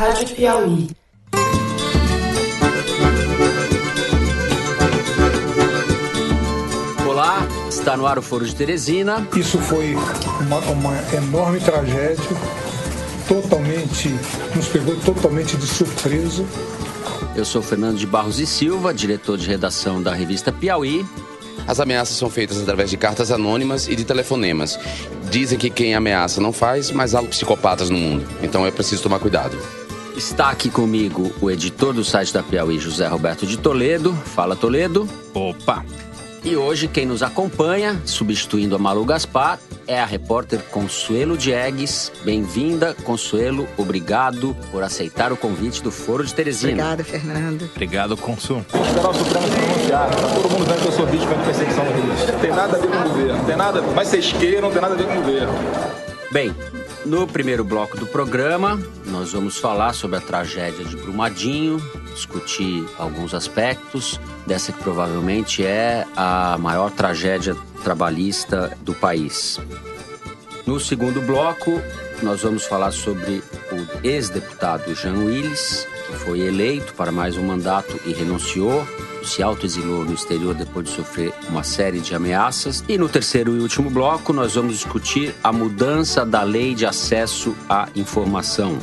Rádio Piauí. Olá, está no ar o Foro de Teresina. Isso foi uma, uma enorme tragédia, totalmente, nos pegou totalmente de surpresa. Eu sou Fernando de Barros e Silva, diretor de redação da revista Piauí. As ameaças são feitas através de cartas anônimas e de telefonemas. Dizem que quem ameaça não faz, mas há psicopatas no mundo. Então é preciso tomar cuidado. Está aqui comigo o editor do site da Piauí, José Roberto de Toledo. Fala, Toledo. Opa! E hoje quem nos acompanha, substituindo a Malu Gaspar, é a repórter Consuelo Diegues. Bem-vinda, Consuelo. Obrigado por aceitar o convite do Foro de Teresina. Obrigada, Fernando. Obrigado, Consul. Esperar o Supremo se pronunciar. Tá todo mundo vendo que eu sou vítima de perseguição no Rio. Não tem nada a ver com o governo. Não tem nada, mas vocês queiram, não tem nada a ver com o governo. Bem, no primeiro bloco do programa, nós vamos falar sobre a tragédia de Brumadinho, discutir alguns aspectos dessa que provavelmente é a maior tragédia trabalhista do país. No segundo bloco, nós vamos falar sobre o ex-deputado Jean Willis, que foi eleito para mais um mandato e renunciou, se autoexilou no exterior depois de sofrer uma série de ameaças. E no terceiro e último bloco, nós vamos discutir a mudança da lei de acesso à informação.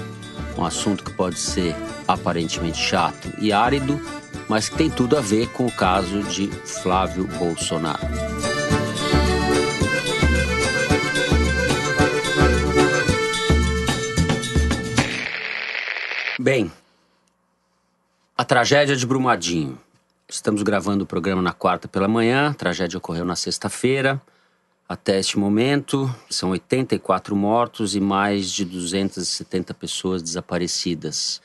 Um assunto que pode ser aparentemente chato e árido, mas que tem tudo a ver com o caso de Flávio Bolsonaro. Bem, a tragédia de Brumadinho. Estamos gravando o programa na quarta pela manhã, a tragédia ocorreu na sexta-feira. Até este momento, são 84 mortos e mais de 270 pessoas desaparecidas.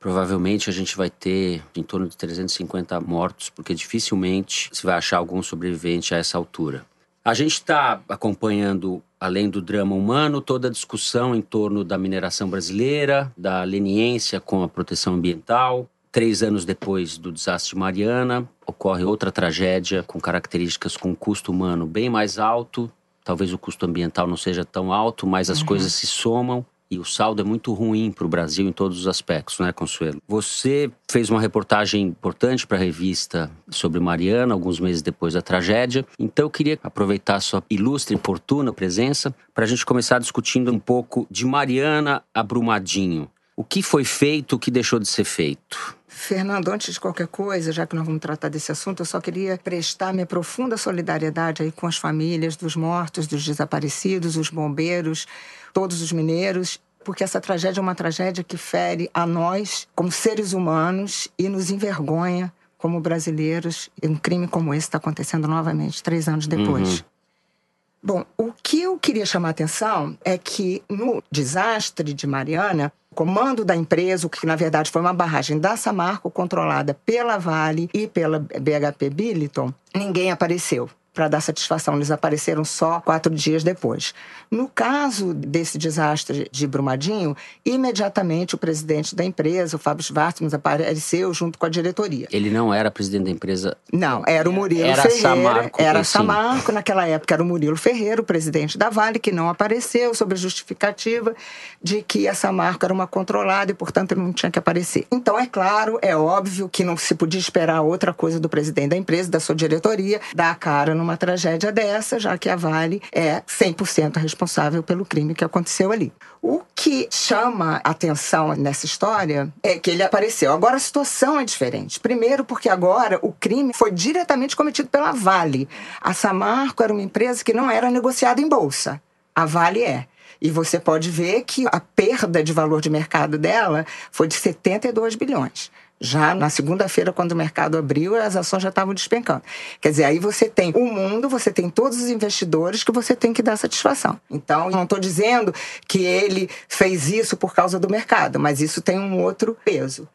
Provavelmente a gente vai ter em torno de 350 mortos, porque dificilmente se vai achar algum sobrevivente a essa altura. A gente está acompanhando, além do drama humano, toda a discussão em torno da mineração brasileira, da leniência com a proteção ambiental. Três anos depois do desastre de Mariana, ocorre outra tragédia com características com custo humano bem mais alto. Talvez o custo ambiental não seja tão alto, mas as uhum. coisas se somam. E o saldo é muito ruim para o Brasil em todos os aspectos, né, Consuelo? Você fez uma reportagem importante para a revista sobre Mariana, alguns meses depois da tragédia. Então eu queria aproveitar a sua ilustre e oportuna presença para a gente começar discutindo um pouco de Mariana a Brumadinho. O que foi feito, o que deixou de ser feito? Fernando, antes de qualquer coisa, já que nós vamos tratar desse assunto, eu só queria prestar minha profunda solidariedade aí com as famílias dos mortos, dos desaparecidos, os bombeiros, todos os mineiros, porque essa tragédia é uma tragédia que fere a nós como seres humanos e nos envergonha como brasileiros. E um crime como esse está acontecendo novamente, três anos depois. Uhum. Bom, o que eu queria chamar a atenção é que no desastre de Mariana, comando da empresa, o que na verdade foi uma barragem da Samarco, controlada pela Vale e pela BHP Billiton, ninguém apareceu para dar satisfação. Eles apareceram só quatro dias depois. No caso desse desastre de Brumadinho, imediatamente o presidente da empresa, o Fábio Schwartzman, apareceu junto com a diretoria. Ele não era presidente da empresa? Não, era o Murilo era Ferreira. Samarco, era Samarco, naquela época era o Murilo Ferreira, o presidente da Vale, que não apareceu sob a justificativa de que a Samarco era uma controlada e, portanto, ele não tinha que aparecer. Então, é claro, é óbvio que não se podia esperar outra coisa do presidente da empresa, da sua diretoria, dar a cara no numa tragédia dessa, já que a Vale é 100% responsável pelo crime que aconteceu ali. O que chama atenção nessa história é que ele apareceu. Agora a situação é diferente. Primeiro, porque agora o crime foi diretamente cometido pela Vale. A Samarco era uma empresa que não era negociada em bolsa. A Vale é. E você pode ver que a perda de valor de mercado dela foi de 72 bilhões. Já na segunda-feira, quando o mercado abriu, as ações já estavam despencando. Quer dizer, aí você tem o mundo, você tem todos os investidores que você tem que dar satisfação. Então, não estou dizendo que ele fez isso por causa do mercado, mas isso tem um outro peso.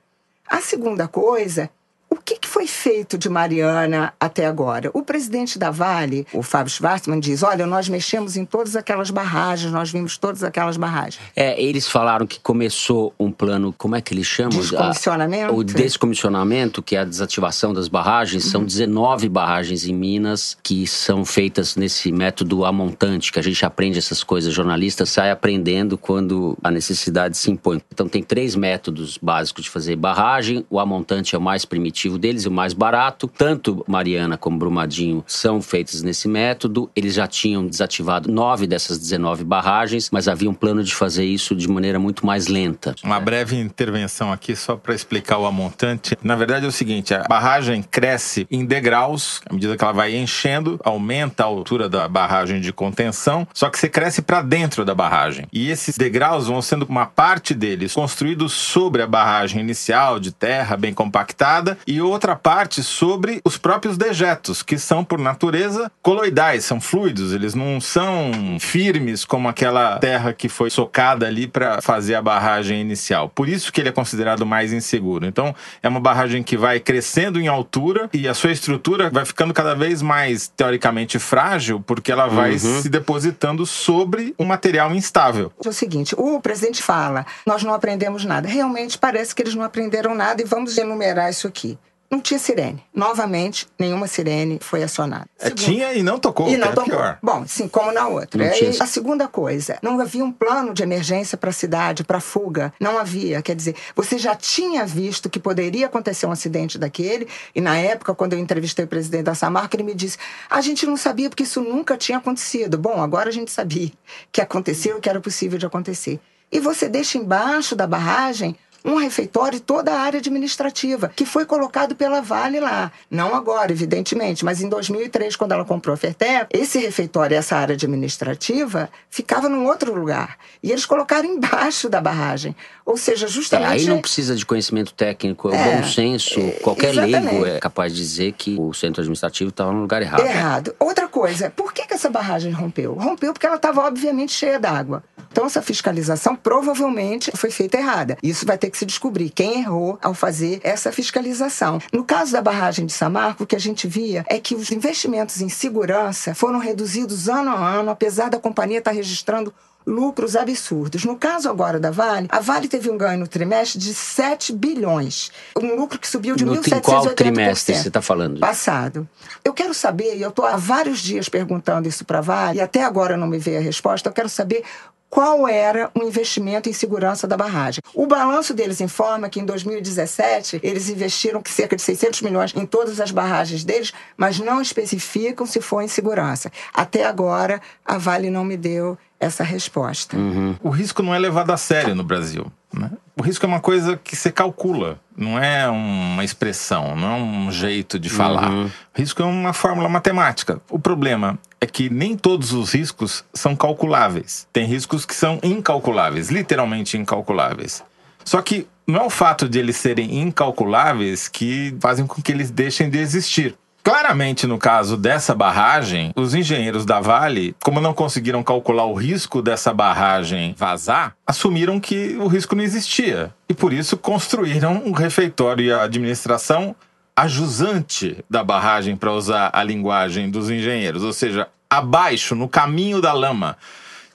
A segunda coisa O que, que foi feito de Mariana até agora? O presidente da Vale, o Fábio Schwartzman, diz: olha, nós mexemos em todas aquelas barragens, nós vimos todas aquelas barragens. É, eles falaram que começou um plano, como é que eles chamam? Descomissionamento? o descomissionamento, que é a desativação das barragens. São 19 barragens em Minas que são feitas nesse método amontante, que a gente aprende essas coisas, jornalista sai aprendendo quando a necessidade se impõe. Então tem três métodos básicos de fazer barragem. O amontante é o mais primitivo deles, o mais barato. Tanto Mariana como Brumadinho são feitos nesse método. Eles já tinham desativado nove dessas 19 barragens, mas havia um plano de fazer isso de maneira muito mais lenta. Uma breve intervenção aqui só para explicar o amontante. Na verdade é o seguinte, a barragem cresce em degraus, à medida que ela vai enchendo, aumenta a altura da barragem de contenção, só que você cresce para dentro da barragem. E esses degraus vão sendo uma parte deles construídos sobre a barragem inicial de terra bem compactada e outra parte sobre os próprios dejetos, que são por natureza coloidais, são fluidos, eles não são firmes como aquela terra que foi socada ali para fazer a barragem inicial. Por isso que ele é considerado mais inseguro. Então, é uma barragem que vai crescendo em altura e a sua estrutura vai ficando cada vez mais teoricamente frágil, porque ela vai Uhum. se depositando sobre um material instável. É o seguinte, o presidente fala, nós não aprendemos nada. Realmente parece que eles não aprenderam nada e vamos enumerar isso aqui. Não tinha sirene. Novamente, nenhuma sirene foi acionada. É, Segundo- tinha e não tocou, E não tocou. pior. Bom, sim, como na outra. Não tinha- a segunda coisa, não havia um plano de emergência para a cidade, para fuga. Não havia. Quer dizer, você já tinha visto que poderia acontecer um acidente daquele, e na época, quando eu entrevistei o presidente da Samarca, ele me disse: a gente não sabia porque isso nunca tinha acontecido. Bom, agora a gente sabia que aconteceu e que era possível de acontecer. E você deixa embaixo da barragem um refeitório e toda a área administrativa, que foi colocado pela Vale lá. Não agora, evidentemente, mas em 2003, quando ela comprou a Fertep, esse refeitório e essa área administrativa ficava num outro lugar. E eles colocaram embaixo da barragem. Ou seja, É, justamente... aí não precisa de conhecimento técnico, é o É, bom senso. é, Qualquer leigo é capaz de dizer que o centro administrativo estava no lugar errado. Errado. Outra coisa, por que, que essa barragem rompeu? Rompeu porque ela estava, obviamente, cheia d'água. Então, essa fiscalização provavelmente foi feita errada. Isso vai ter que se descobrir quem errou ao fazer essa fiscalização. No caso da barragem de Samarco, o que a gente via é que os investimentos em segurança foram reduzidos ano a ano, apesar da companhia estar registrando lucros absurdos. No caso agora da Vale, a Vale teve um ganho no trimestre de 7 bilhões. Um lucro que subiu de No 1.780%. em qual trimestre você está falando? Passado. Eu quero saber, e eu estou há vários dias perguntando isso para a Vale, e até agora não me veio a resposta, eu quero saber qual era o investimento em segurança da barragem. O balanço deles informa que em 2017 eles investiram cerca de 600 milhões em todas as barragens deles, mas não especificam se foi em segurança. Até agora, a Vale não me deu essa resposta. O risco não é levado a sério no Brasil. né? O risco é uma coisa que você calcula, não é uma expressão, não é um jeito de falar. O risco é uma fórmula matemática. O problema é que nem todos os riscos são calculáveis. Tem riscos que são incalculáveis, literalmente incalculáveis. Só que não é o fato de eles serem incalculáveis que fazem com que eles deixem de existir. Claramente, no caso dessa barragem, os engenheiros da Vale, como não conseguiram calcular o risco dessa barragem vazar, assumiram que o risco não existia. E por isso construíram um refeitório e a administração ajusante da barragem, para usar a linguagem dos engenheiros, ou seja, abaixo, no caminho da lama.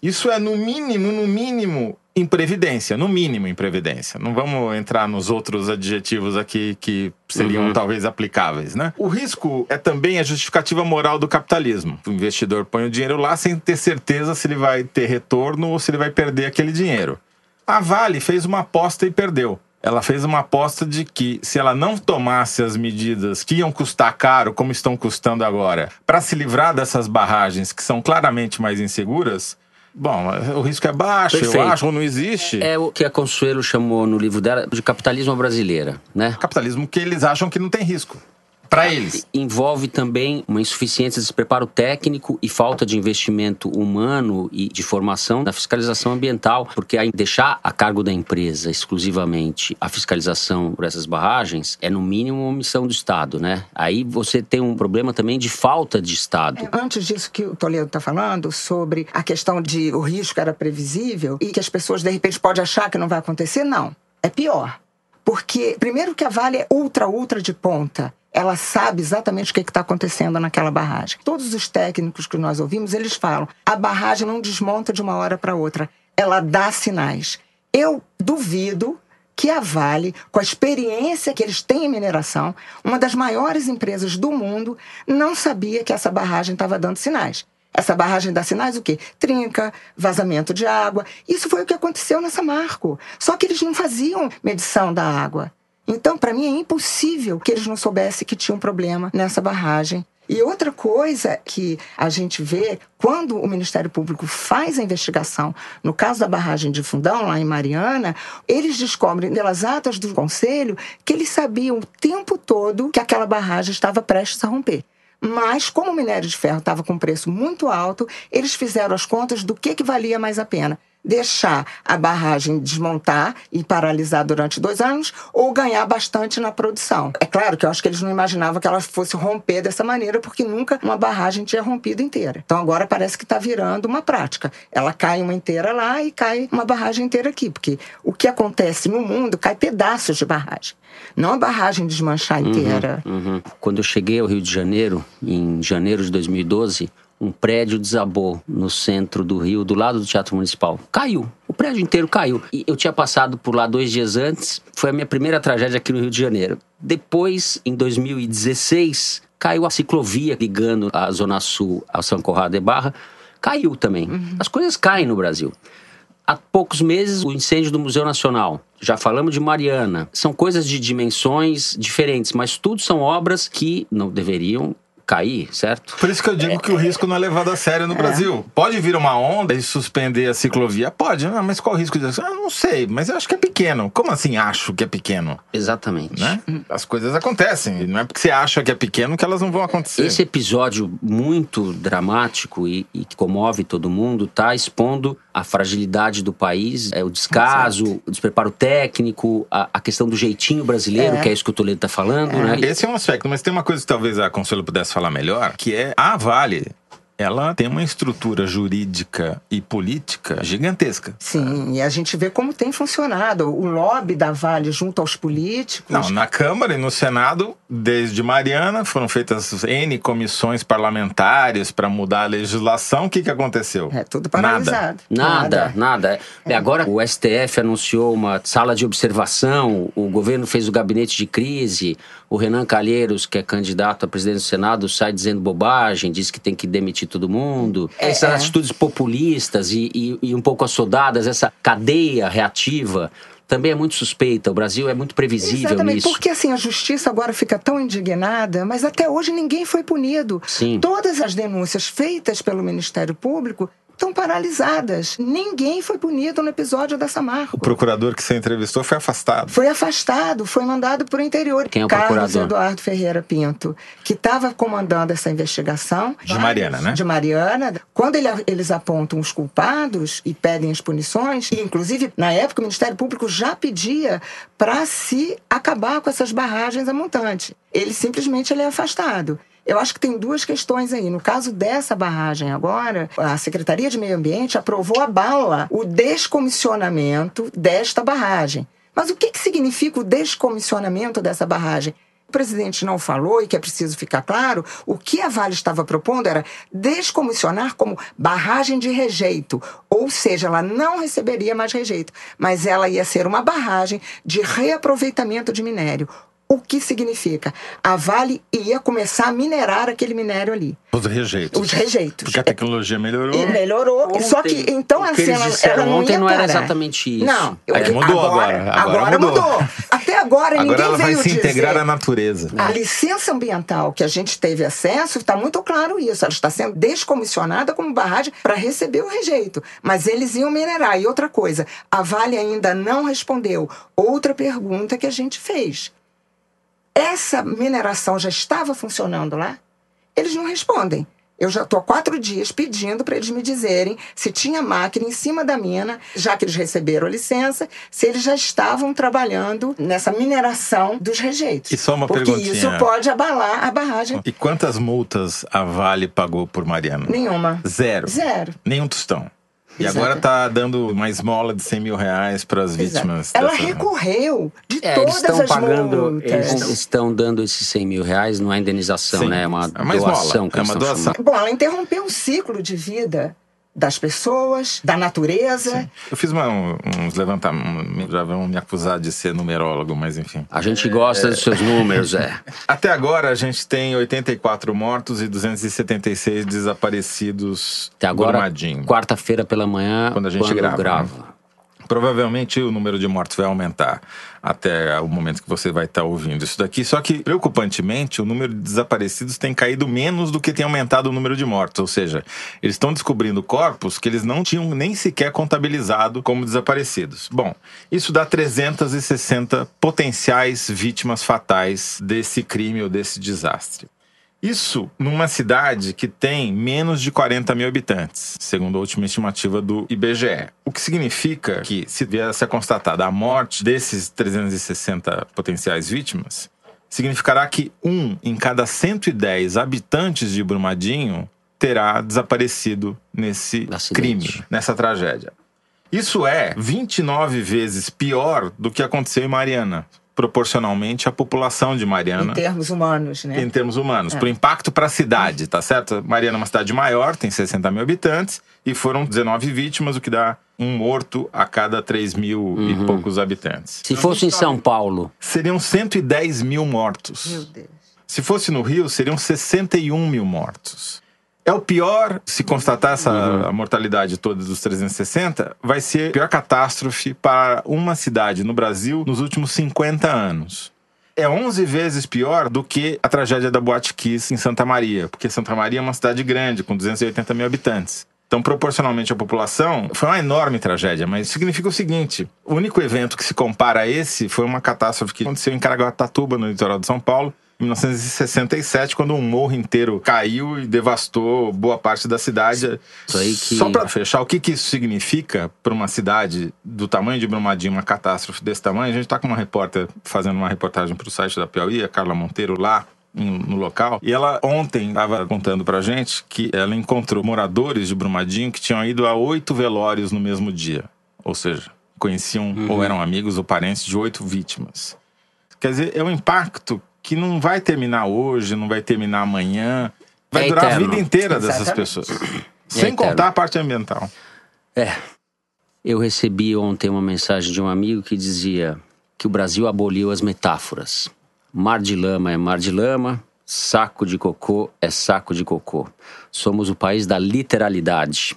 Isso é, no mínimo, no mínimo, imprevidência. No mínimo, imprevidência. Não vamos entrar nos outros adjetivos aqui que seriam talvez aplicáveis, né? O risco é também a justificativa moral do capitalismo. O investidor põe o dinheiro lá sem ter certeza se ele vai ter retorno ou se ele vai perder aquele dinheiro. A Vale fez uma aposta e perdeu. Ela fez uma aposta de que se ela não tomasse as medidas que iam custar caro, como estão custando agora, para se livrar dessas barragens que são claramente mais inseguras, bom, o risco é baixo, eu Perfeito. acho, ou não existe. É o que a Consuelo chamou no livro dela de capitalismo brasileira, né? Capitalismo que eles acham que não tem risco. Para eles. Envolve também uma insuficiência de preparo técnico e falta de investimento humano e de formação na fiscalização ambiental, porque aí deixar a cargo da empresa exclusivamente a fiscalização por essas barragens é no mínimo uma missão do Estado, né? Aí você tem um problema também de falta de Estado. Antes disso que o Toledo está falando, sobre a questão de o risco era previsível e que as pessoas de repente podem achar que não vai acontecer, não. É pior. Porque, primeiro, que a Vale é ultra, ultra de ponta. Ela sabe exatamente o que está acontecendo naquela barragem. Todos os técnicos que nós ouvimos, eles falam: a barragem não desmonta de uma hora para outra, ela dá sinais. Eu duvido que a Vale, com a experiência que eles têm em mineração, uma das maiores empresas do mundo, não sabia que essa barragem estava dando sinais. Essa barragem dá sinais o quê? Trinca, vazamento de água. Isso foi o que aconteceu nessa Marco. Só que eles não faziam medição da água. Então, para mim, é impossível que eles não soubessem que tinha um problema nessa barragem. E outra coisa que a gente vê quando o Ministério Público faz a investigação, no caso da barragem de Fundão, lá em Mariana, eles descobrem pelas atas do conselho que eles sabiam o tempo todo que aquela barragem estava prestes a romper. Mas, como o minério de ferro estava com um preço muito alto, eles fizeram as contas do que, que valia mais a pena deixar a barragem desmontar e paralisar durante dois anos ou ganhar bastante na produção. É claro que eu acho que eles não imaginavam que ela fosse romper dessa maneira, porque nunca uma barragem tinha rompido inteira. Então agora parece que está virando uma prática. Ela cai uma inteira lá e cai uma barragem inteira aqui, porque o que acontece no mundo cai pedaços de barragem. Não a barragem desmanchar Uhum, inteira. uhum. Quando eu cheguei ao Rio de Janeiro, em janeiro de 2012, um prédio desabou no centro do Rio, do lado do Teatro Municipal. Caiu. O prédio inteiro caiu. E eu tinha passado por lá dois dias antes. Foi a minha primeira tragédia aqui no Rio de Janeiro. Depois, em 2016, caiu a ciclovia ligando a Zona Sul ao São Conrado de Barra. Caiu também. As coisas caem no Brasil. Há poucos meses, o incêndio do Museu Nacional. Já falamos de Mariana. São coisas de dimensões diferentes, mas tudo são obras que não deveriam cair, certo? Por isso que eu digo que o risco não é levado a sério no Brasil. Pode vir uma onda e suspender a ciclovia? Pode, ah, mas qual o risco disso? Ah, não sei, mas eu acho que é pequeno. Como assim acho que é pequeno? Exatamente. Né? As coisas acontecem. E não é porque você acha que é pequeno que elas não vão acontecer. Esse episódio muito dramático e, e que comove todo mundo está expondo a fragilidade do país, é o descaso, o despreparo técnico, a, a questão do jeitinho brasileiro, É. que é isso que o Toledo está falando, né? Esse é um aspecto, mas tem uma coisa que talvez a Consuelo pudesse falar melhor, que é a Vale. Ela tem uma estrutura jurídica e política gigantesca. Sim, e a gente vê como tem funcionado. O lobby da Vale junto aos políticos. Não, na Câmara e no Senado, desde Mariana, foram feitas N comissões parlamentares para mudar a legislação. O que, que aconteceu? É tudo Nada. paralisado. Nada, nada. E agora o STF anunciou uma sala de observação, o governo fez o gabinete de crise, o Renan Calheiros, que é candidato a presidente do Senado, sai dizendo bobagem, diz que tem que demitir todo mundo. É, Essas é. atitudes populistas e, e, e um pouco assodadas, essa cadeia reativa, também é muito suspeita. O Brasil é muito previsível Exatamente, nisso. porque assim a justiça agora fica tão indignada, mas até hoje ninguém foi punido. Sim. Todas as denúncias feitas pelo Ministério Público estão paralisadas. Ninguém foi punido no episódio da O Samarco. procurador que você entrevistou foi afastado. Foi afastado, foi mandado para o interior. Quem é o Carlos procurador? Eduardo Ferreira Pinto, que estava comandando essa investigação. De Mariana, né? De Mariana. Quando ele- eles apontam os culpados e pedem as punições, e inclusive, na época, o Ministério Público já pedia para se acabar com essas barragens a montante. Ele simplesmente ele é afastado. Eu acho que tem duas questões aí. No caso dessa barragem agora, a Secretaria de Meio Ambiente aprovou a bala o descomissionamento desta barragem. Mas o que, que significa o descomissionamento dessa barragem? O presidente não falou, e que é preciso ficar claro, o que a Vale estava propondo era descomissionar como barragem de rejeito. Ou seja, ela não receberia mais rejeito, mas ela ia ser uma barragem de reaproveitamento de minério. O que significa? A Vale ia começar a minerar aquele minério ali. Os rejeitos. Os rejeitos. Porque a tecnologia melhorou. E melhorou. Ontem, Só que então o a cena disseram ela não ontem ia não era parar. exatamente isso. Não. Aí eu- mudou agora. Agora mudou. mudou. Até agora, Agora ninguém ela vai veio se integrar à natureza. A licença ambiental que a gente teve acesso, está muito claro isso. Ela está sendo descomissionada como barragem para receber o rejeito. Mas eles iam minerar. E outra coisa, a Vale ainda não respondeu outra pergunta que a gente fez. Essa mineração já estava funcionando lá? Eles não respondem. Eu já estou há quatro dias pedindo para eles me dizerem se tinha máquina em cima da mina, já que eles receberam a licença, se eles já estavam trabalhando nessa mineração dos rejeitos. E só uma Porque perguntinha. isso pode abalar a barragem. E quantas multas a Vale pagou por Mariana? Nenhuma. Zero. Zero. Nenhum tostão. E Exato. agora tá dando uma esmola de 100 mil reais para as vítimas. Ela dessa- recorreu de É, todas estão as pagando, multas. eles estão dando esses 100 mil reais, não é indenização, Sim, né? É uma é uma doação. que é uma doação. Bom, ela interrompeu um ciclo de vida das pessoas, da natureza. Eu fiz uma- uns levantamentos, já vão me acusar de ser numerólogo, mas enfim. A gente gosta dos seus números, é. Até agora a gente tem 84 mortos e 276 desaparecidos Até agora, quarta-feira pela manhã, Quando a gente grava, grava. Provavelmente o número de mortos vai aumentar até o momento que você vai estar ouvindo isso daqui. Só que, preocupantemente, o número de desaparecidos tem caído menos do que tem aumentado o número de mortos. Ou seja, eles estão descobrindo corpos que eles não tinham nem sequer contabilizado como desaparecidos. Bom, isso dá 360 potenciais vítimas fatais desse crime ou desse desastre. Isso numa cidade que tem menos de 40 mil habitantes, segundo a última estimativa do IBGE. O que significa que, se viesse a constatada a morte desses 360 potenciais vítimas, significará que um em cada 110 habitantes de Brumadinho terá desaparecido nesse Acidente. crime, nessa tragédia. Isso é 29 vezes pior do que aconteceu em Mariana, proporcionalmente à população de Mariana Em termos humanos, né? em termos humanos, pro impacto para a cidade, tá certo? Mariana é uma cidade maior, tem 60 mil habitantes, e foram 19 vítimas, o que dá um morto a cada 3 mil e poucos habitantes. Se fosse em São Paulo, Seriam 110 mil mortos. Meu Deus. Se fosse no Rio, seriam 61 mil mortos. É o pior, se constatar essa a mortalidade toda dos 360, vai ser a pior catástrofe para uma cidade no Brasil nos últimos 50 anos. É 11 vezes pior do que a tragédia da Boate Kiss em Santa Maria, porque Santa Maria é uma cidade grande, com 280 mil habitantes. Então, proporcionalmente à população, foi uma enorme tragédia, mas significa o seguinte: o único evento que se compara a esse foi uma catástrofe que aconteceu em Caraguatatuba, no litoral de São Paulo, em 1967, quando um morro inteiro caiu e devastou boa parte da cidade. Isso aí que- Só para fechar, o que, que isso significa para uma cidade do tamanho de Brumadinho, uma catástrofe desse tamanho? A gente está com uma repórter fazendo uma reportagem para o site da Piauí, a Carla Monteiro, lá no local. E ela ontem estava contando pra gente que ela encontrou moradores de Brumadinho que tinham ido a oito velórios no mesmo dia. Ou seja, conheciam ou eram amigos ou parentes de oito vítimas. Quer dizer, é um impacto que não vai terminar hoje, não vai terminar amanhã. Vai É durar a eterno. vida inteira dessas Exatamente. pessoas. Sem eterno. contar a parte ambiental. É. Eu recebi ontem uma mensagem de um amigo que dizia que o Brasil aboliu as metáforas. Mar de lama é mar de lama, saco de cocô é saco de cocô. Somos o país da literalidade.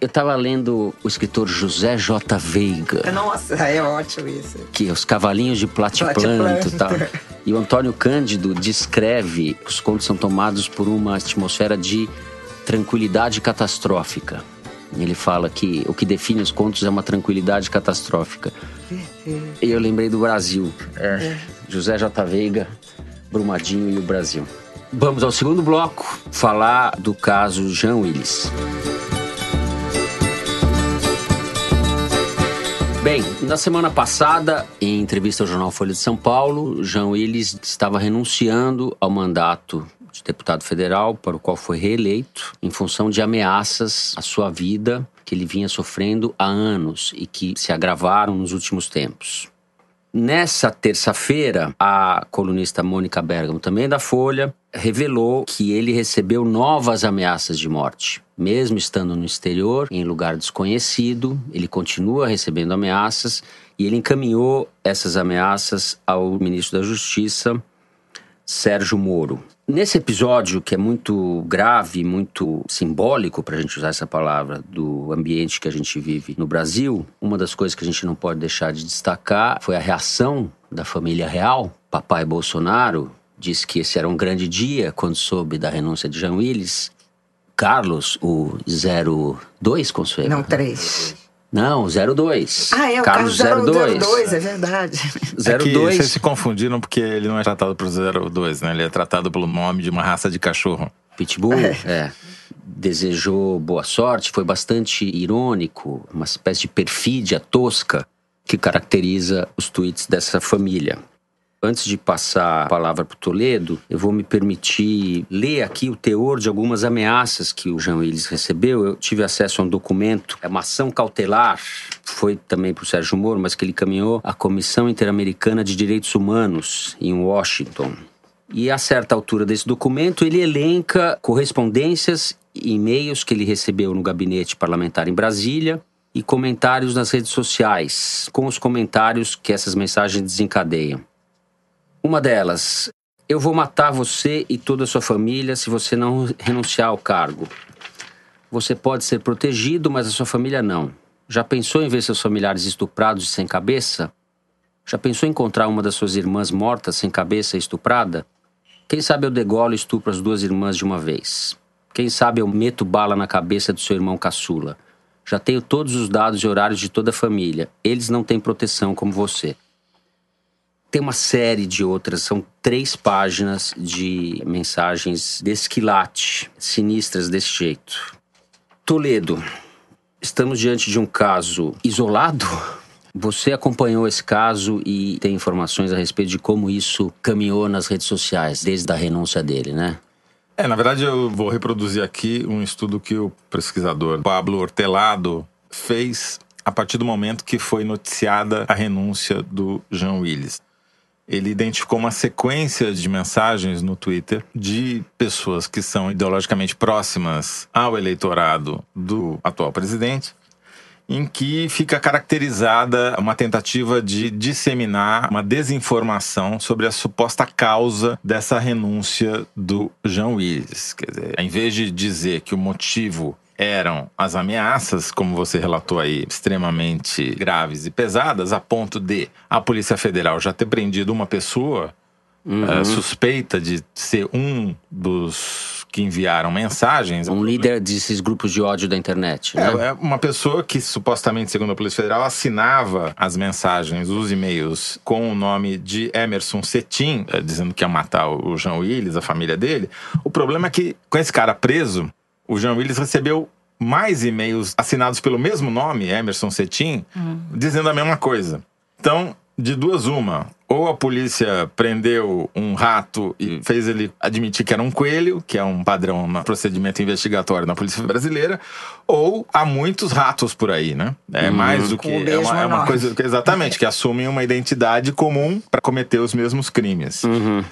Eu estava lendo o escritor José J. Veiga, Nossa, é ótimo isso. que é os cavalinhos de Platiplanto. e tal. E o Antônio Cândido descreve que os contos são tomados por uma atmosfera de tranquilidade catastrófica. Ele fala que o que define os contos é uma tranquilidade catastrófica. E eu lembrei do Brasil. É. José J. Veiga, Brumadinho e o Brasil. Vamos ao segundo bloco, falar do caso Jean Willis. Bem, na semana passada, em entrevista ao jornal Folha de São Paulo, Jean Willis estava renunciando ao mandato de deputado federal, para o qual foi reeleito, em função de ameaças à sua vida que ele vinha sofrendo há anos e que se agravaram nos últimos tempos. Nessa terça-feira, a colunista Mônica Bergamo, também da Folha, revelou que ele recebeu novas ameaças de morte. Mesmo estando no exterior, em lugar desconhecido, ele continua recebendo ameaças e ele encaminhou essas ameaças ao ministro da Justiça, Sérgio Moro. Nesse episódio, que é muito grave, muito simbólico, para a gente usar essa palavra, do ambiente que a gente vive no Brasil, uma das coisas que a gente não pode deixar de destacar foi a reação da família real. Papai Bolsonaro disse que esse era um grande dia quando soube da renúncia de Jean Willis. Carlos, o 02, Consuelo? Não, três. Não, 02. Ah, é, o Carlos Carlos 02. 02, é verdade. É que 02. vocês se confundiram porque ele não é tratado por 02, né? Ele é tratado pelo nome de uma raça de cachorro. Pitbull, é. Desejou boa sorte, foi bastante irônico, uma espécie de perfídia tosca que caracteriza os tweets dessa família. Antes de passar a palavra para o Toledo, eu vou me permitir ler aqui o teor de algumas ameaças que o Jean Willis recebeu. Eu tive acesso a um documento, é uma ação cautelar, foi também para o Sérgio Moro, mas que ele caminhou à Comissão Interamericana de Direitos Humanos em Washington. E a certa altura desse documento, ele elenca correspondências e e-mails que ele recebeu no gabinete parlamentar em Brasília e comentários nas redes sociais, com os comentários que essas mensagens desencadeiam. Uma delas, eu vou matar você e toda a sua família se você não renunciar ao cargo. Você pode ser protegido, mas a sua família não. Já pensou em ver seus familiares estuprados e sem cabeça? Já pensou em encontrar uma das suas irmãs mortas sem cabeça e estuprada? Quem sabe eu degolo e estupro as duas irmãs de uma vez? Quem sabe eu meto bala na cabeça do seu irmão caçula? Já tenho todos os dados e horários de toda a família. Eles não têm proteção como você. Tem uma série de outras, são três páginas de mensagens desse quilate, sinistras desse jeito. Toledo, estamos diante de um caso isolado? Você acompanhou esse caso e tem informações a respeito de como isso caminhou nas redes sociais, desde a renúncia dele, né? É, na verdade eu vou reproduzir aqui um estudo que o pesquisador Pablo Hortelado fez a partir do momento que foi noticiada a renúncia do Jean Willis ele identificou uma sequência de mensagens no Twitter de pessoas que são ideologicamente próximas ao eleitorado do atual presidente, em que fica caracterizada uma tentativa de disseminar uma desinformação sobre a suposta causa dessa renúncia do João Willis. Quer dizer, em vez de dizer que o motivo eram as ameaças, como você relatou aí, extremamente graves e pesadas, a ponto de a Polícia Federal já ter prendido uma pessoa uhum. uh, suspeita de ser um dos que enviaram mensagens. Um líder desses grupos de ódio da internet. Né? É, é uma pessoa que supostamente, segundo a Polícia Federal, assinava as mensagens, os e-mails, com o nome de Emerson Cetim, uh, dizendo que ia matar o João Willis, a família dele. O problema é que, com esse cara preso, o Jean Willis recebeu mais e-mails assinados pelo mesmo nome, Emerson Cetim, uhum. dizendo a mesma coisa. Então, de duas uma. Ou a polícia prendeu um rato e fez ele admitir que era um coelho, que é um padrão no procedimento investigatório na polícia brasileira, ou há muitos ratos por aí, né? É uhum. mais do que. É uma, é uma, coisa. Exatamente, que assumem uma identidade comum para cometer os mesmos crimes. Uhum.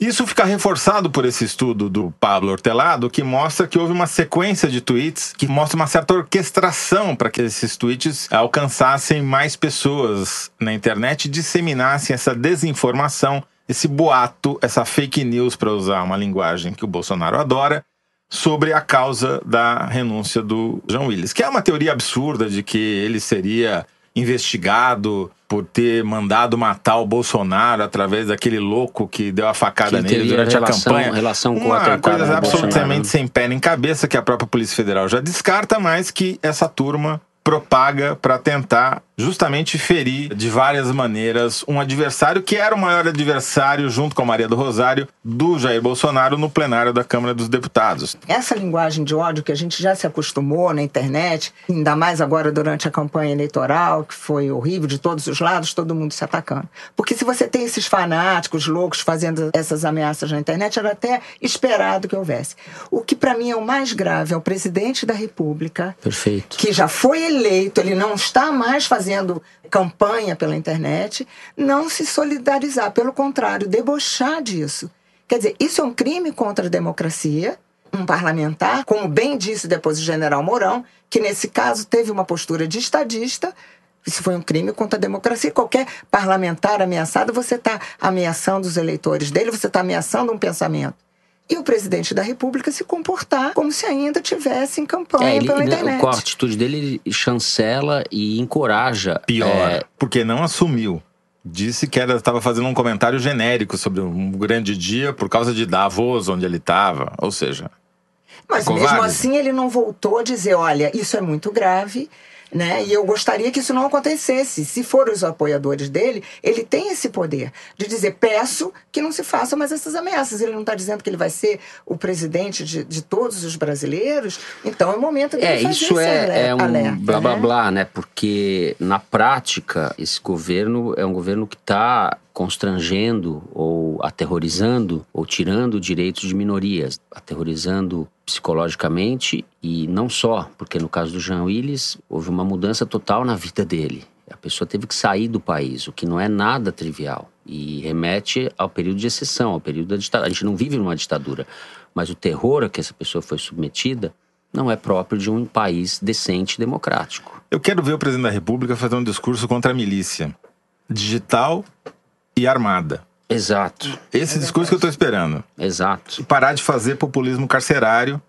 Isso fica reforçado por esse estudo do Pablo Hortelado, que mostra que houve uma sequência de tweets que mostra uma certa orquestração para que esses tweets alcançassem mais pessoas na internet e disseminassem essa desinformação, esse boato, essa fake news, para usar uma linguagem que o Bolsonaro adora, sobre a causa da renúncia do João Willis, que é uma teoria absurda de que ele seria investigado por ter mandado matar o Bolsonaro através daquele louco que deu a facada nele durante relação, a campanha. Relação com Uma coisa absolutamente sem pé nem cabeça que a própria Polícia Federal já descarta, mas que essa turma propaga para tentar justamente ferir de várias maneiras um adversário que era o maior adversário, junto com a Maria do Rosário, do Jair Bolsonaro no plenário da Câmara dos Deputados. Essa linguagem de ódio que a gente já se acostumou na internet, ainda mais agora durante a campanha eleitoral, que foi horrível de todos os lados, todo mundo se atacando. Porque se você tem esses fanáticos loucos fazendo essas ameaças na internet, era até esperado que houvesse. O que para mim é o mais grave é o presidente da República, Perfeito. que já foi eleito, ele não está mais fazendo fazendo campanha pela internet, não se solidarizar, pelo contrário, debochar disso. Quer dizer, isso é um crime contra a democracia. Um parlamentar, como bem disse depois o general Mourão, que nesse caso teve uma postura de estadista, isso foi um crime contra a democracia. Qualquer parlamentar ameaçado, você está ameaçando os eleitores dele, você está ameaçando um pensamento e o presidente da República se comportar como se ainda tivesse em campanha é, ele, pela internet. Com a atitude dele, ele chancela e encoraja. Pior, é... porque não assumiu. Disse que estava fazendo um comentário genérico sobre um grande dia por causa de Davos, onde ele estava. Ou seja. Mas mesmo assim ele não voltou a dizer: olha, isso é muito grave Né? E eu gostaria que isso não acontecesse. Se forem os apoiadores dele, ele tem esse poder de dizer: peço que não se façam mais essas ameaças. Ele não está dizendo que ele vai ser o presidente de, de todos os brasileiros, então é o momento dele É, fazer isso é, ale- é um alerta, blá blá né? blá, né? Porque na prática esse governo é um governo que está constrangendo ou aterrorizando ou tirando direitos de minorias, aterrorizando psicologicamente e não só, porque no caso do Jean Willis houve uma mudança total na vida dele. A pessoa teve que sair do país, o que não é nada trivial e remete ao período de exceção, ao período da ditadura. A gente não vive numa ditadura, mas o terror a que essa pessoa foi submetida não é próprio de um país decente e democrático. Eu quero ver o presidente da República fazer um discurso contra a milícia digital e armada. Exato, Esse discurso que eu estou esperando. exato. Parar de fazer populismo carcerário,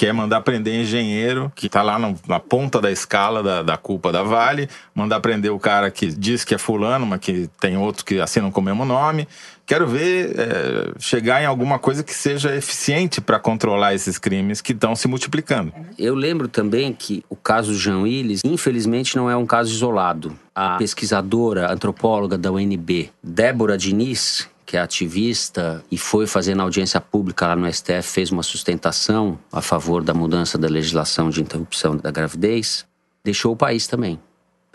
que é mandar prender engenheiro, que está lá no- na ponta da escala da, da culpa da Vale, mandar prender o cara que diz que é fulano, mas que tem outros que assinam com o mesmo nome. Quero ver é, chegar em alguma coisa que seja eficiente para controlar esses crimes que estão se multiplicando. Eu lembro também que o caso Jean Willis, infelizmente, não é um caso isolado. A pesquisadora, antropóloga da UNB, Débora Diniz, que é ativista e foi fazendo audiência pública lá no STF, fez uma sustentação a favor da mudança da legislação de interrupção da gravidez, deixou o país também.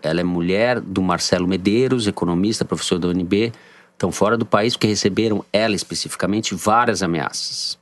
Ela é mulher do Marcelo Medeiros, economista, professor da UNB, estão fora do país porque receberam, ela especificamente, várias ameaças.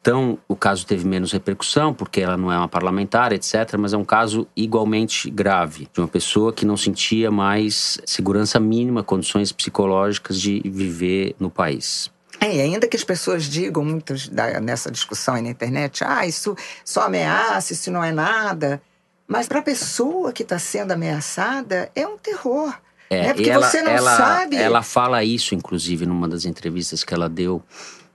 Então, o caso teve menos repercussão, porque ela não é uma parlamentar, etc., mas é um caso igualmente grave, de uma pessoa que não sentia mais segurança mínima, condições psicológicas de viver no país. É, e ainda que as pessoas digam, muitos da- nessa discussão aí na internet, ah, isso só ameaça, isso não é nada. Mas para a pessoa que está sendo ameaçada, é um terror. É, né? Porque ela, você não ela, sabe. Ela fala isso, inclusive, numa das entrevistas que ela deu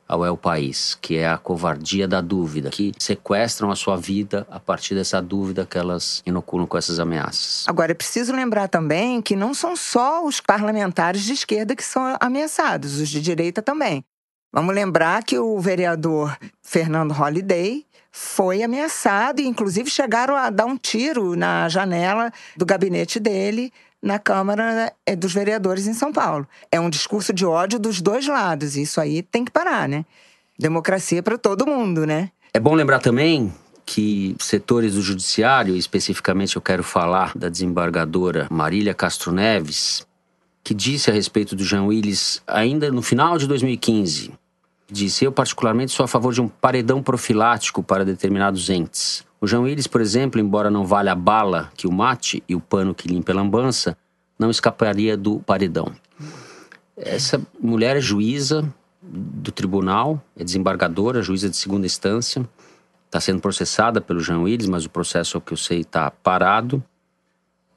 ao El País, que é a covardia da dúvida, que sequestram a sua vida a partir dessa dúvida que elas inoculam com essas ameaças. Agora, é preciso lembrar também que não são só os parlamentares de esquerda que são ameaçados, os de direita também. Vamos lembrar que o vereador Fernando Holliday foi ameaçado e, inclusive, chegaram a dar um tiro na janela do gabinete dele na Câmara eh, dos Vereadores em São Paulo. É um discurso de ódio dos dois lados, e isso aí tem que parar, né? Democracia para todo mundo, né? É bom lembrar também que setores do judiciário, especificamente eu quero falar da desembargadora Marília Castro Neves, que disse a respeito do Jean Willis ainda no final de 2015, disse: "Eu particularmente sou a favor de um paredão profilático para determinados entes. O Jean Willis, por exemplo, embora não valha a bala que o mate e o pano que limpa a lambança, não escaparia do paredão." Essa mulher é juíza do tribunal, é desembargadora, juíza de segunda instância, está sendo processada pelo Jean Willis, mas o processo, ao que eu sei, está parado.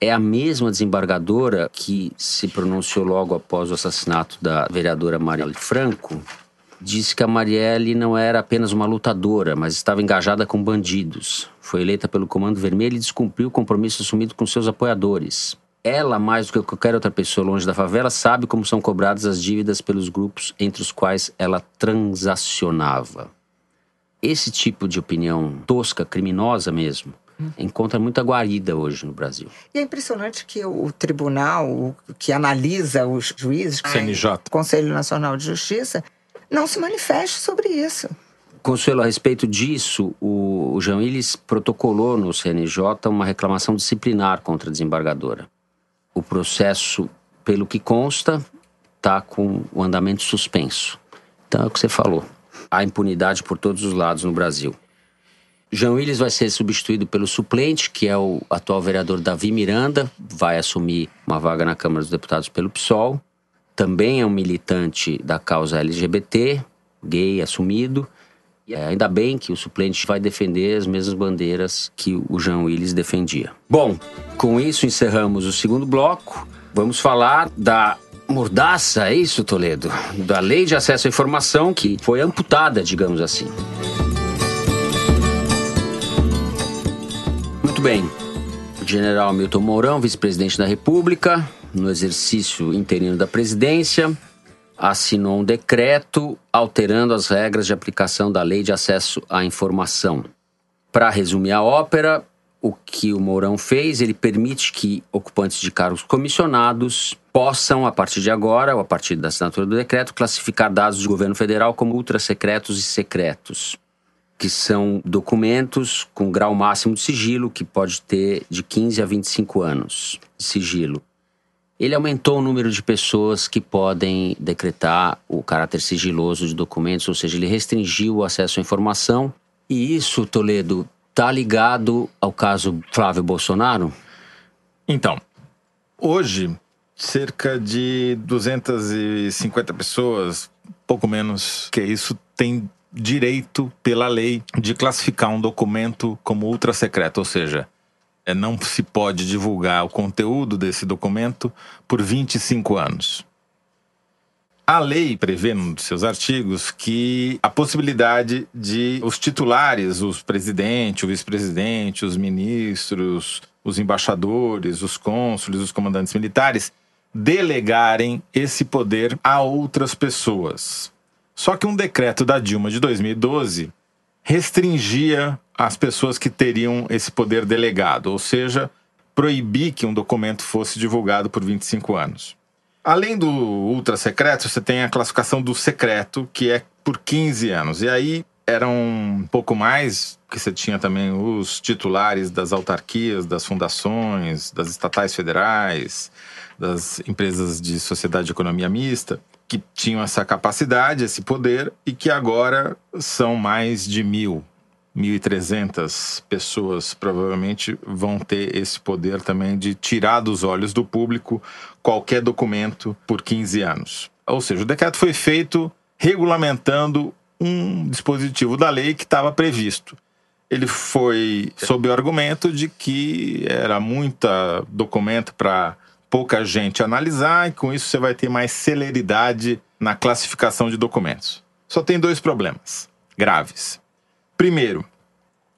É a mesma desembargadora que se pronunciou logo após o assassinato da vereadora Marielle Franco, disse que a Marielle não era apenas uma lutadora, mas estava engajada com bandidos. Foi eleita pelo Comando Vermelho e descumpriu o compromisso assumido com seus apoiadores. Ela, mais do que qualquer outra pessoa longe da favela, sabe como são cobradas as dívidas pelos grupos entre os quais ela transacionava. Esse tipo de opinião tosca, criminosa mesmo, encontra muita guarida hoje no Brasil. E é impressionante que o tribunal que analisa os juízes, CNJ. o Conselho Nacional de Justiça, não se manifeste sobre isso. Consuelo, a respeito disso, o, Jean Willis protocolou no CNJ uma reclamação disciplinar contra a desembargadora. O processo, pelo que consta, está com o andamento suspenso. Então é o que você falou. Há impunidade por todos os lados no Brasil. Jean Willis vai ser substituído pelo suplente, que é o atual vereador Davi Miranda, vai assumir uma vaga na Câmara dos Deputados pelo PSOL. Também é um militante da causa LGBT, gay assumido. E ainda bem que o suplente vai defender as mesmas bandeiras que o Jean Willis defendia. Bom, com isso encerramos o segundo bloco. Vamos falar da mordaça, é isso, Toledo? Da lei de acesso à informação que foi amputada, digamos assim. Muito bem. General Milton Mourão, vice-presidente da República, no exercício interino da presidência, assinou um decreto alterando as regras de aplicação da Lei de Acesso à Informação. Para resumir a ópera, o que o Mourão fez, ele permite que ocupantes de cargos comissionados possam, a partir de agora, ou a partir da assinatura do decreto, classificar dados do governo federal como ultrasecretos e secretos, que são documentos com grau máximo de sigilo, que pode ter de 15 a 25 anos de sigilo. Ele aumentou o número de pessoas que podem decretar o caráter sigiloso de documentos, ou seja, ele restringiu o acesso à informação. E isso, Toledo, está ligado ao caso Flávio Bolsonaro? Então, hoje, cerca de 250 pessoas, pouco menos que isso, tem direito pela lei de classificar um documento como ultra secreto, ou seja, não se pode divulgar o conteúdo desse documento por 25 anos. A lei prevê, num dos seus artigos, que a possibilidade de os titulares, os presidente, o vice-presidente, os ministros, os embaixadores, os cônsules, os comandantes militares, delegarem esse poder a outras pessoas. Só que um decreto da Dilma de 2012 restringia as pessoas que teriam esse poder delegado, ou seja, proibir que um documento fosse divulgado por 25 anos. Além do ultra secreto, você tem a classificação do secreto, que é por 15 anos. E aí eram um pouco mais, que você tinha também os titulares das autarquias, das fundações, das estatais federais, das empresas de sociedade de economia mista, que tinham essa capacidade, esse poder, e que agora são mais de mil 1.300 pessoas provavelmente vão ter esse poder também de tirar dos olhos do público qualquer documento por 15 anos. Ou seja, o decreto foi feito regulamentando um dispositivo da lei que estava previsto. Ele foi sob o argumento de que era muita documento para pouca gente analisar e com isso você vai ter mais celeridade na classificação de documentos. Só tem dois problemas graves. Primeiro,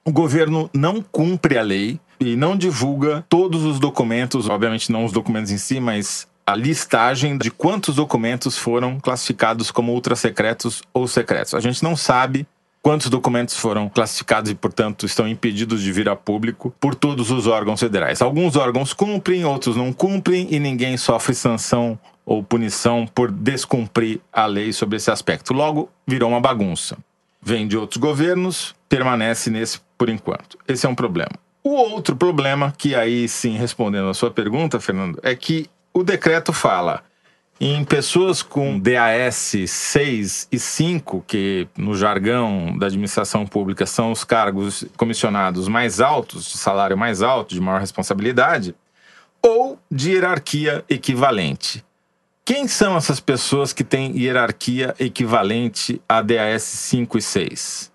o governo não cumpre a lei e não divulga todos os documentos, obviamente não os documentos em si, mas a listagem de quantos documentos foram classificados como ultrasecretos ou secretos. A gente não sabe quantos documentos foram classificados e, portanto, estão impedidos de vir a público por todos os órgãos federais. Alguns órgãos cumprem, outros não cumprem e ninguém sofre sanção ou punição por descumprir a lei sobre esse aspecto. Logo, virou uma bagunça vem de outros governos, permanece nesse por enquanto. Esse é um problema. O outro problema, que aí sim, respondendo a sua pergunta, Fernando, é que o decreto fala em pessoas com DAS 6 e 5, que no jargão da administração pública são os cargos comissionados mais altos, de salário mais alto, de maior responsabilidade, ou de hierarquia equivalente. Quem são essas pessoas que têm hierarquia equivalente a DAS 5 e 6?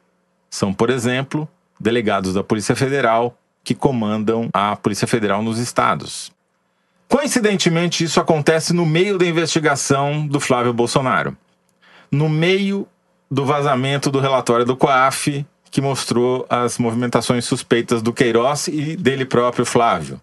São, por exemplo, delegados da Polícia Federal que comandam a Polícia Federal nos estados. Coincidentemente, isso acontece no meio da investigação do Flávio Bolsonaro. No meio do vazamento do relatório do COAF, que mostrou as movimentações suspeitas do Queiroz e dele próprio, Flávio.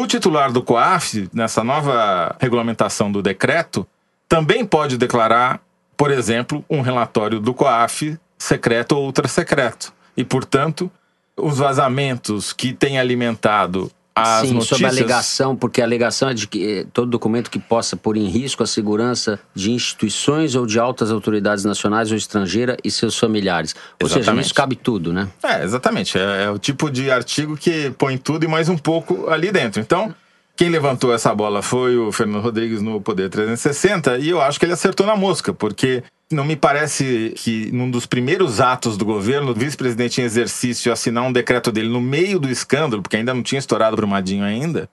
O titular do COAF, nessa nova regulamentação do decreto, também pode declarar, por exemplo, um relatório do COAF secreto ou ultra secreto. E, portanto, os vazamentos que têm alimentado as Sim, notícias... sobre a alegação, porque a alegação é de que eh, todo documento que possa pôr em risco a segurança de instituições ou de altas autoridades nacionais ou estrangeiras e seus familiares. Ou seja, Exatamente. isso cabe tudo, né? É, exatamente. É, é o tipo de artigo que põe tudo e mais um pouco ali dentro. Então, quem levantou essa bola foi o Fernando Rodrigues no Poder 360 e eu acho que ele acertou na mosca, porque não me parece que num dos primeiros atos do governo, o vice-presidente em exercício assinar um decreto dele no meio do escândalo, porque ainda não tinha estourado Brumadinho ainda,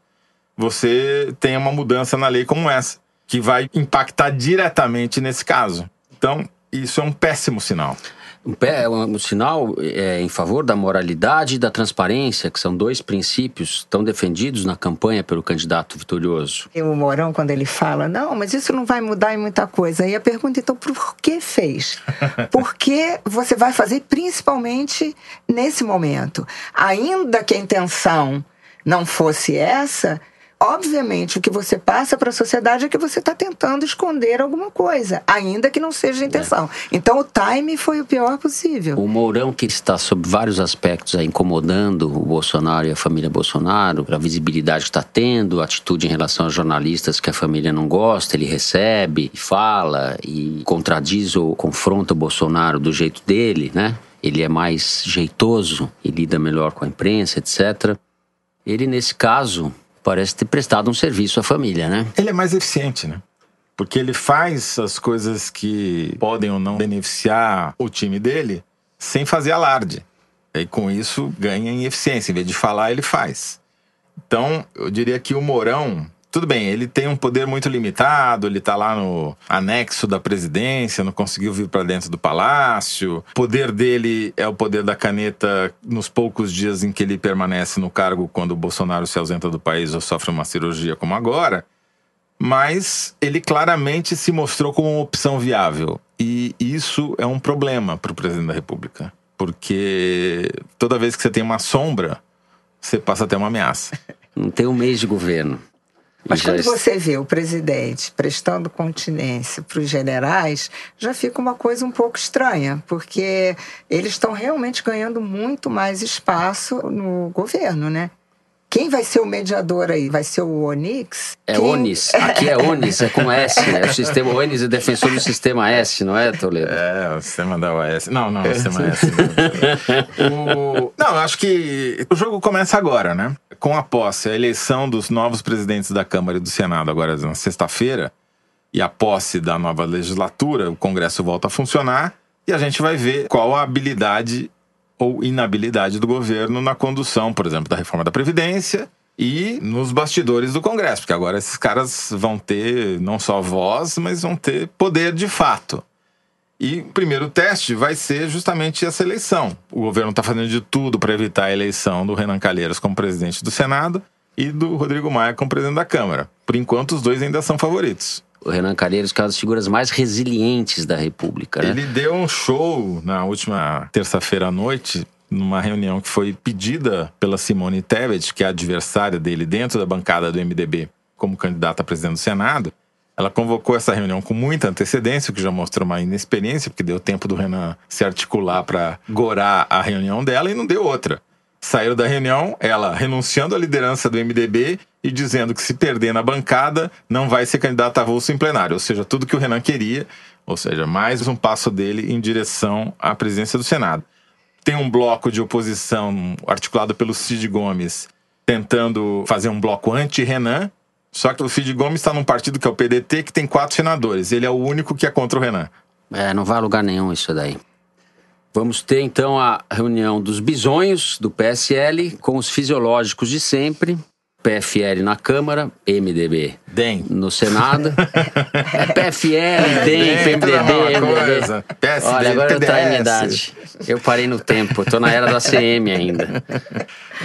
você tenha uma mudança na lei como essa, que vai impactar diretamente nesse caso. Então, isso é um péssimo sinal. Um, pé, um, um sinal é, em favor da moralidade e da transparência, que são dois princípios tão defendidos na campanha pelo candidato vitorioso. E o Mourão, quando ele fala, não, mas isso não vai mudar em muita coisa. E a pergunta, então, por que fez? Por que você vai fazer, principalmente nesse momento? Ainda que a intenção não fosse essa, Obviamente, o que você passa para a sociedade é que você está tentando esconder alguma coisa, ainda que não seja a intenção. É. Então, o time foi o pior possível. O Mourão, que está sob vários aspectos aí, incomodando o Bolsonaro e a família Bolsonaro, a visibilidade que está tendo, a atitude em relação aos jornalistas que a família não gosta, ele recebe, fala e contradiz ou confronta o Bolsonaro do jeito dele, né? Ele é mais jeitoso e lida melhor com a imprensa, etc. Ele, nesse caso, parece ter prestado um serviço à família, né? Ele é mais eficiente, né? Porque ele faz as coisas que podem ou não beneficiar o time dele sem fazer alarde. E com isso ganha em eficiência. Em vez de falar, ele faz. Então, eu diria que o Mourão tudo bem, ele tem um poder muito limitado, ele está lá no anexo da presidência, não conseguiu vir para dentro do palácio. O poder dele é o poder da caneta nos poucos dias em que ele permanece no cargo quando o Bolsonaro se ausenta do país ou sofre uma cirurgia como agora. Mas ele claramente se mostrou como uma opção viável. E isso é um problema para o presidente da República. Porque toda vez que você tem uma sombra, você passa a ter uma ameaça. Não tem um mês de governo. Mas quando você vê o presidente prestando continência para os generais, já fica uma coisa um pouco estranha, porque eles estão realmente ganhando muito mais espaço no governo, né? Quem vai ser o mediador aí? Vai ser o Onix? É Quem... Onis. Aqui é Onis, é com S, né? O sistema Onis é defensor do sistema S, não é, Toledo? É, o sistema da OS. Não, não, o sistema S. o... Não, eu acho que o jogo começa agora, né? Com a posse, a eleição dos novos presidentes da Câmara e do Senado agora na sexta-feira e a posse da nova legislatura, o Congresso volta a funcionar e a gente vai ver qual a habilidade ou inabilidade do governo na condução, por exemplo, da reforma da Previdência e nos bastidores do Congresso, porque agora esses caras vão ter não só voz, mas vão ter poder de fato. E o primeiro teste vai ser justamente essa eleição. O governo está fazendo de tudo para evitar a eleição do Renan Calheiros como presidente do Senado e do Rodrigo Maia como presidente da Câmara. Por enquanto, os dois ainda são favoritos o Renan Calheiros, que é uma das figuras mais resilientes da República. Né? Ele deu um show na última terça-feira à noite, numa reunião que foi pedida pela Simone Tebet, que é adversária dele dentro da bancada do MDB, como candidata a presidente do Senado. Ela convocou essa reunião com muita antecedência, o que já mostrou uma inexperiência, porque deu tempo do Renan se articular para gorar a reunião dela e não deu outra. Saíram da reunião, ela renunciando à liderança do MDB e dizendo que se perder na bancada, não vai ser candidata a avulso em plenário. Ou seja, tudo que o Renan queria, ou seja, mais um passo dele em direção à presidência do Senado. Tem um bloco de oposição articulado pelo Cid Gomes, tentando fazer um bloco anti-Renan, só que o Cid Gomes está num partido que é o PDT, que tem quatro senadores. Ele é o único que é contra o Renan. É, não vai a lugar nenhum isso daí. Vamos ter então a reunião dos bisonhos do PSL com os fisiológicos de sempre. PFL na Câmara, MDB DEM no Senado. é PFL, DEM, PMDB, MDB. PSD, Olha, agora eu traio minha idade. Eu parei no tempo, tô na era da CM ainda.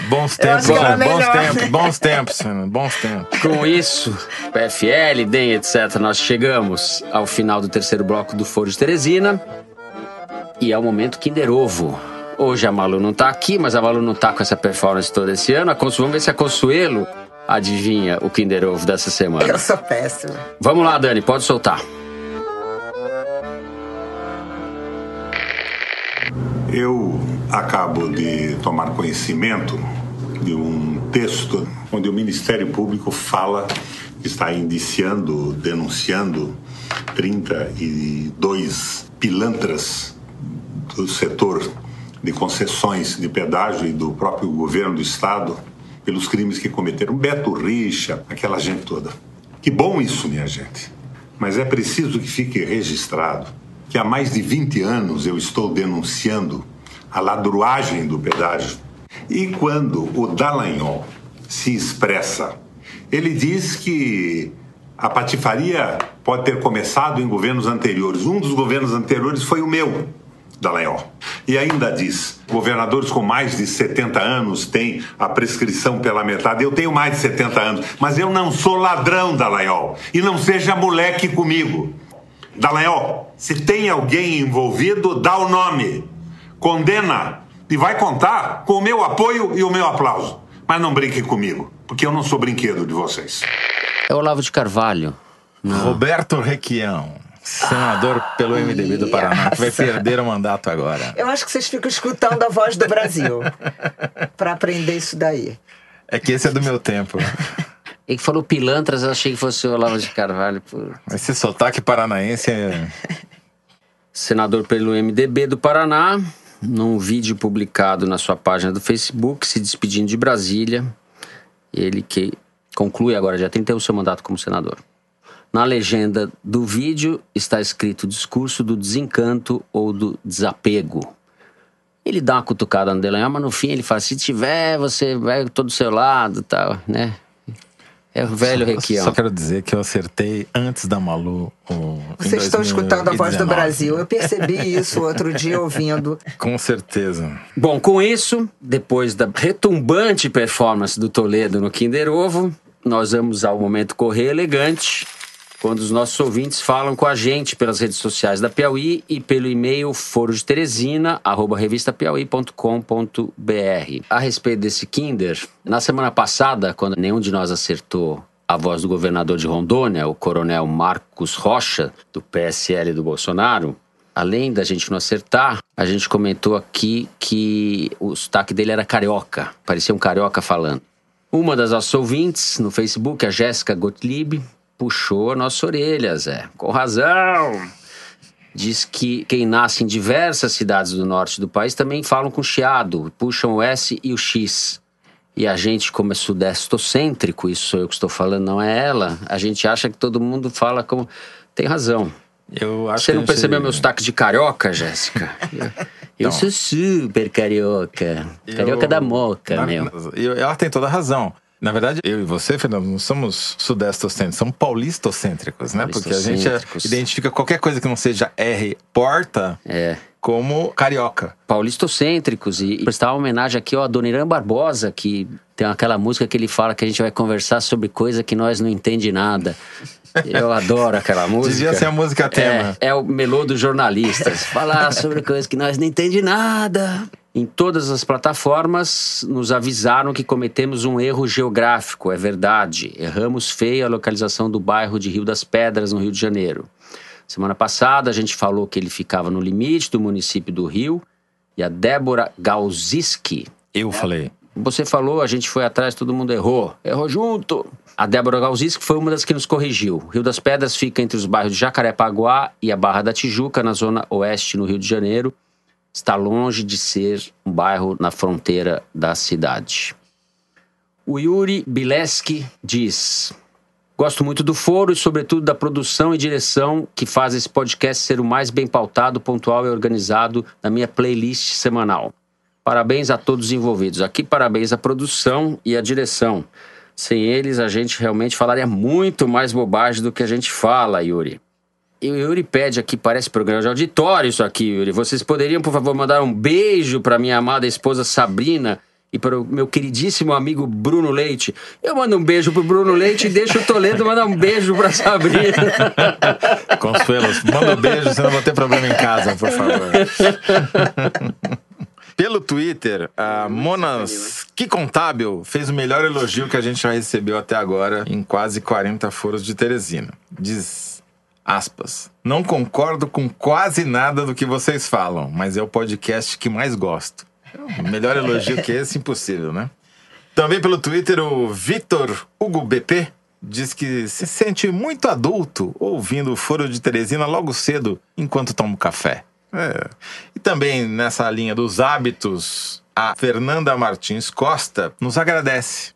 Bons tempos, bons, bons tempos, bons tempos, bons tempos. Com isso, PFL, DEM, etc., nós chegamos ao final do terceiro bloco do Foro de Teresina. E é o momento Kinder Ovo. Hoje a Malu não tá aqui, mas a Malu não tá com essa performance todo esse ano. Vamos ver se a Consuelo adivinha o Kinder Ovo dessa semana. Eu sou péssima. Vamos lá, Dani, pode soltar. Eu acabo de tomar conhecimento de um texto onde o Ministério Público fala que está indiciando, denunciando 32 pilantras do setor de concessões de pedágio e do próprio governo do estado pelos crimes que cometeram. Beto Richa, aquela gente toda. Que bom isso, minha gente. Mas é preciso que fique registrado que há mais de 20 anos eu estou denunciando a ladruagem do pedágio. E quando o Dallagnol se expressa, ele diz que a patifaria pode ter começado em governos anteriores. Um dos governos anteriores foi o meu. Dallagnol. E ainda diz: governadores com mais de 70 anos têm a prescrição pela metade. Eu tenho mais de 70 anos, mas eu não sou ladrão, Dallagnol. E não seja moleque comigo. Dallagnol, se tem alguém envolvido, dá o nome. Condena e vai contar com o meu apoio e o meu aplauso. Mas não brinque comigo porque eu não sou brinquedo de vocês. É Olavo de Carvalho. Roberto Requião, senador pelo MDB do Paraná, que vai perder o mandato agora. Eu acho que vocês ficam escutando a voz do Brasil para aprender isso daí. É que esse é do meu tempo. Ele que falou pilantras, eu achei que fosse o Olavo de Carvalho. Por... Esse sotaque paranaense é. Senador pelo MDB do Paraná, num vídeo publicado na sua página do Facebook, se despedindo de Brasília. Ele que conclui agora, já tem o seu mandato como senador. Na legenda do vídeo está escrito discurso do desencanto ou do desapego. Ele dá uma cutucada no Delanhol, mas no fim ele fala: se tiver, você vai todo do seu lado tal, né? É o velho Requião. Só quero dizer que eu acertei antes da Malu. O, Vocês estão escutando a voz do Brasil. Eu percebi isso outro dia ouvindo. Com certeza. Bom, com isso, depois da retumbante performance do Toledo no Kinder Ovo, nós vamos ao momento correr elegante quando os nossos ouvintes falam com a gente pelas redes sociais da Piauí e pelo e-mail foro de Teresina, arroba revistapiauí.com.br. A respeito desse Kinder, na semana passada, quando nenhum de nós acertou a voz do governador de Rondônia, o coronel Marcos Rocha, do PSL do Bolsonaro, além da gente não acertar, a gente comentou aqui que o sotaque dele era carioca, parecia um carioca falando. Uma das nossas ouvintes no Facebook, a Jéssica Gottlieb, puxou a nossa orelha, Zé. Com razão. Diz que quem nasce em diversas cidades do norte do país também falam com chiado, puxam o S e o X. E a gente, como é sudestocêntrico, isso sou eu que estou falando, não é ela, a gente acha que todo mundo fala como. Tem razão. Eu acho Você não percebeu meu sotaque de carioca, Jéssica? Eu, sou super carioca. Carioca Eu- da moca, Na- meu. eu- ela tem toda a razão. Na verdade, eu e você, Fernando, não somos sudestocêntricos, somos paulistocêntricos, né? Porque a gente é- identifica qualquer coisa que não seja R porta É. como carioca. paulistocêntricos e prestar uma homenagem aqui ao Adoniran Barbosa, que tem aquela música que ele fala que a gente vai conversar sobre coisa que nós não entende nada. Eu adoro aquela música. Devia ser a música tema. É, é o melô dos jornalistas. Falar sobre coisas que nós não entende nada. Em todas as plataformas nos avisaram que cometemos um erro geográfico, é verdade. Erramos feio a localização do bairro de Rio das Pedras, no Rio de Janeiro. Semana passada a gente falou que ele ficava no limite do município do Rio e a Débora Galziski. Eu falei. Você falou, a gente foi atrás, todo mundo errou. Errou junto. A Débora Galziski foi uma das que nos corrigiu. Rio das Pedras fica entre os bairros de Jacarepaguá e a Barra da Tijuca, na zona oeste, no Rio de Janeiro. Está longe de ser um bairro na fronteira da cidade. O Yuri Bileski diz: Gosto muito do foro e, sobretudo, da produção e direção que faz esse podcast ser o mais bem pautado, pontual e organizado na minha playlist semanal. Parabéns a todos os envolvidos. Aqui, parabéns à produção e à direção. Sem eles, a gente realmente falaria muito mais bobagem do que a gente fala, Yuri. E o Yuri pede aqui, parece programa de auditório isso aqui, Yuri. Vocês poderiam, por favor, mandar um beijo para minha amada esposa Sabrina e para o meu queridíssimo amigo Bruno Leite. Eu mando um beijo pro Bruno Leite e deixo o Toledo mandar um beijo para Sabrina. Consuelo, manda um beijo, senão eu vou ter problema em casa, por favor. Pelo Twitter, a Monas Que Contábil fez o melhor elogio que a gente já recebeu até agora em quase 40 foros de Teresina. Diz, aspas, não concordo com quase nada do que vocês falam, mas é o podcast que mais gosto. Melhor elogio que esse, impossível, né? Também pelo Twitter, o Vitor Hugo BP diz que se sente muito adulto ouvindo o Foro de Teresina logo cedo enquanto toma um café. É. E também nessa linha dos hábitos, a Fernanda Martins Costa nos agradece.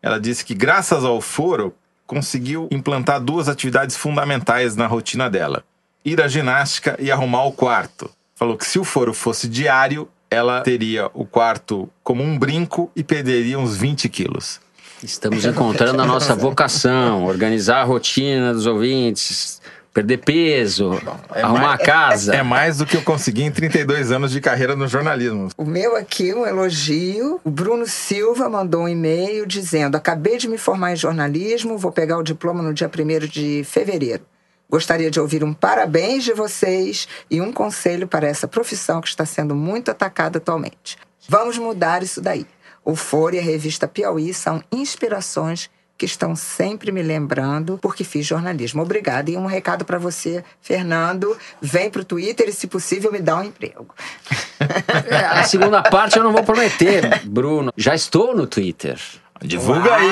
Ela disse que, graças ao foro, conseguiu implantar duas atividades fundamentais na rotina dela: ir à ginástica e arrumar o quarto. Falou que se o foro fosse diário, ela teria o quarto como um brinco e perderia uns 20 quilos. Estamos encontrando a nossa vocação, organizar a rotina dos ouvintes, perder peso, arrumar a casa. É mais do que eu consegui em 32 anos de carreira no jornalismo. O meu aqui, um elogio. O Bruno Silva mandou um e-mail dizendo: Acabei de me formar em jornalismo, vou pegar o diploma no dia 1 de fevereiro. Gostaria de ouvir um parabéns de vocês e um conselho para essa profissão que está sendo muito atacada atualmente. Vamos mudar isso daí. O Foro e a revista Piauí são inspirações que estão sempre me lembrando porque fiz jornalismo. Obrigada. E um recado para você, Fernando. Vem para o Twitter e, se possível, me dá um emprego. É, a segunda parte eu não vou prometer, Bruno. Já estou no Twitter. Divulga aí!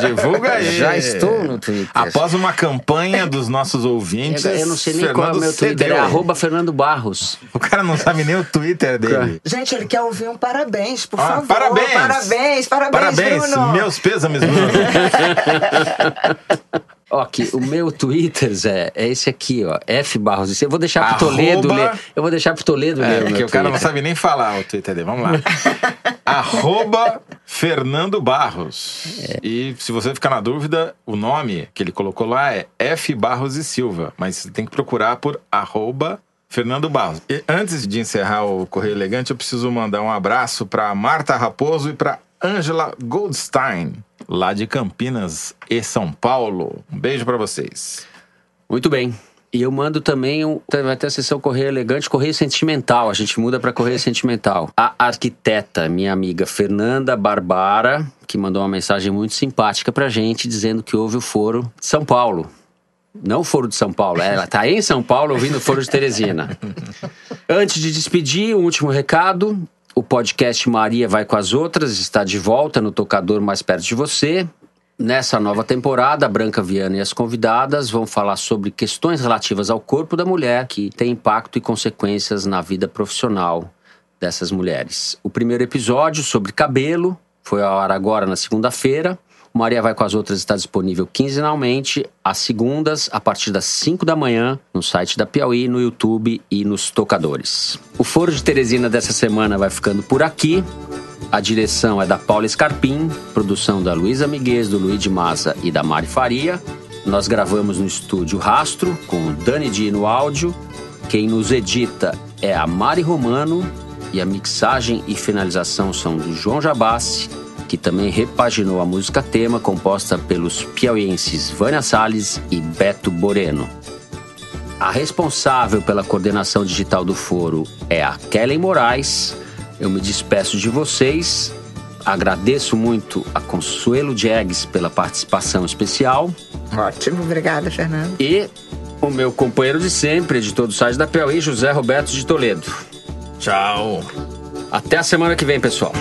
Divulga aí! Já estou no Twitter. Após uma campanha dos nossos ouvintes. Eu, eu não sei nem Fernando qual é o meu Twitter. Cedeu. É arroba Fernando Barros. O cara não sabe nem o Twitter dele. Gente, ele quer ouvir um parabéns, por ah, favor. Parabéns! Parabéns, parabéns, parabéns Bruno. Meus pêsames, Bruno. Ok, o meu Twitter, Zé, é esse aqui, ó. F Barros. Eu vou deixar pro Arroba... Toledo ler. Eu vou deixar pro Toledo é, ler. É, que o cara não sabe nem falar o Twitter dele. Vamos lá. Arroba Fernando Barros. É. E se você ficar na dúvida, o nome que ele colocou lá é F Barros e Silva. Mas você tem que procurar por arroba Fernando Barros. E antes de encerrar o Correio Elegante, eu preciso mandar um abraço para Marta Raposo e para Angela Goldstein lá de Campinas e São Paulo. Um beijo para vocês. Muito bem. E eu mando também, um, vai ter a sessão Correio Elegante, Correio Sentimental. A gente muda para Correio Sentimental. A arquiteta, minha amiga Fernanda Barbara, que mandou uma mensagem muito simpática pra gente, dizendo que houve o foro de São Paulo. Não o Foro de São Paulo, ela está em São Paulo ouvindo o Foro de Teresina. Antes de despedir, um último recado. O podcast Maria Vai com as Outras está de volta no tocador mais perto de você. Nessa nova temporada, a Branca Viana e as convidadas vão falar sobre questões relativas ao corpo da mulher que tem impacto e consequências na vida profissional dessas mulheres. O primeiro episódio sobre cabelo foi ao ar agora na segunda-feira. Maria Vai com as Outras está disponível quinzenalmente, às segundas, a partir das 5 da manhã, no site da Piauí, no YouTube e nos tocadores. O Foro de Teresina dessa semana vai ficando por aqui. A direção é da Paula Scarpim, produção da Luísa Miguez, do Luiz de Maza e da Mari Faria. Nós gravamos no estúdio Rastro, com o Dani Di no áudio. Quem nos edita é a Mari Romano e a mixagem e finalização são do João Jabassi que também repaginou a música tema composta pelos piauienses Vânia Salles e Beto Boreno. A responsável pela coordenação digital do foro é a Kellen Moraes. Eu me despeço de vocês. Agradeço muito a Consuelo Diegues pela participação especial. Ótimo, obrigada, Fernando. E o meu companheiro de sempre, editor do site da Piauí, José Roberto de Toledo. Tchau. Até a semana que vem, pessoal.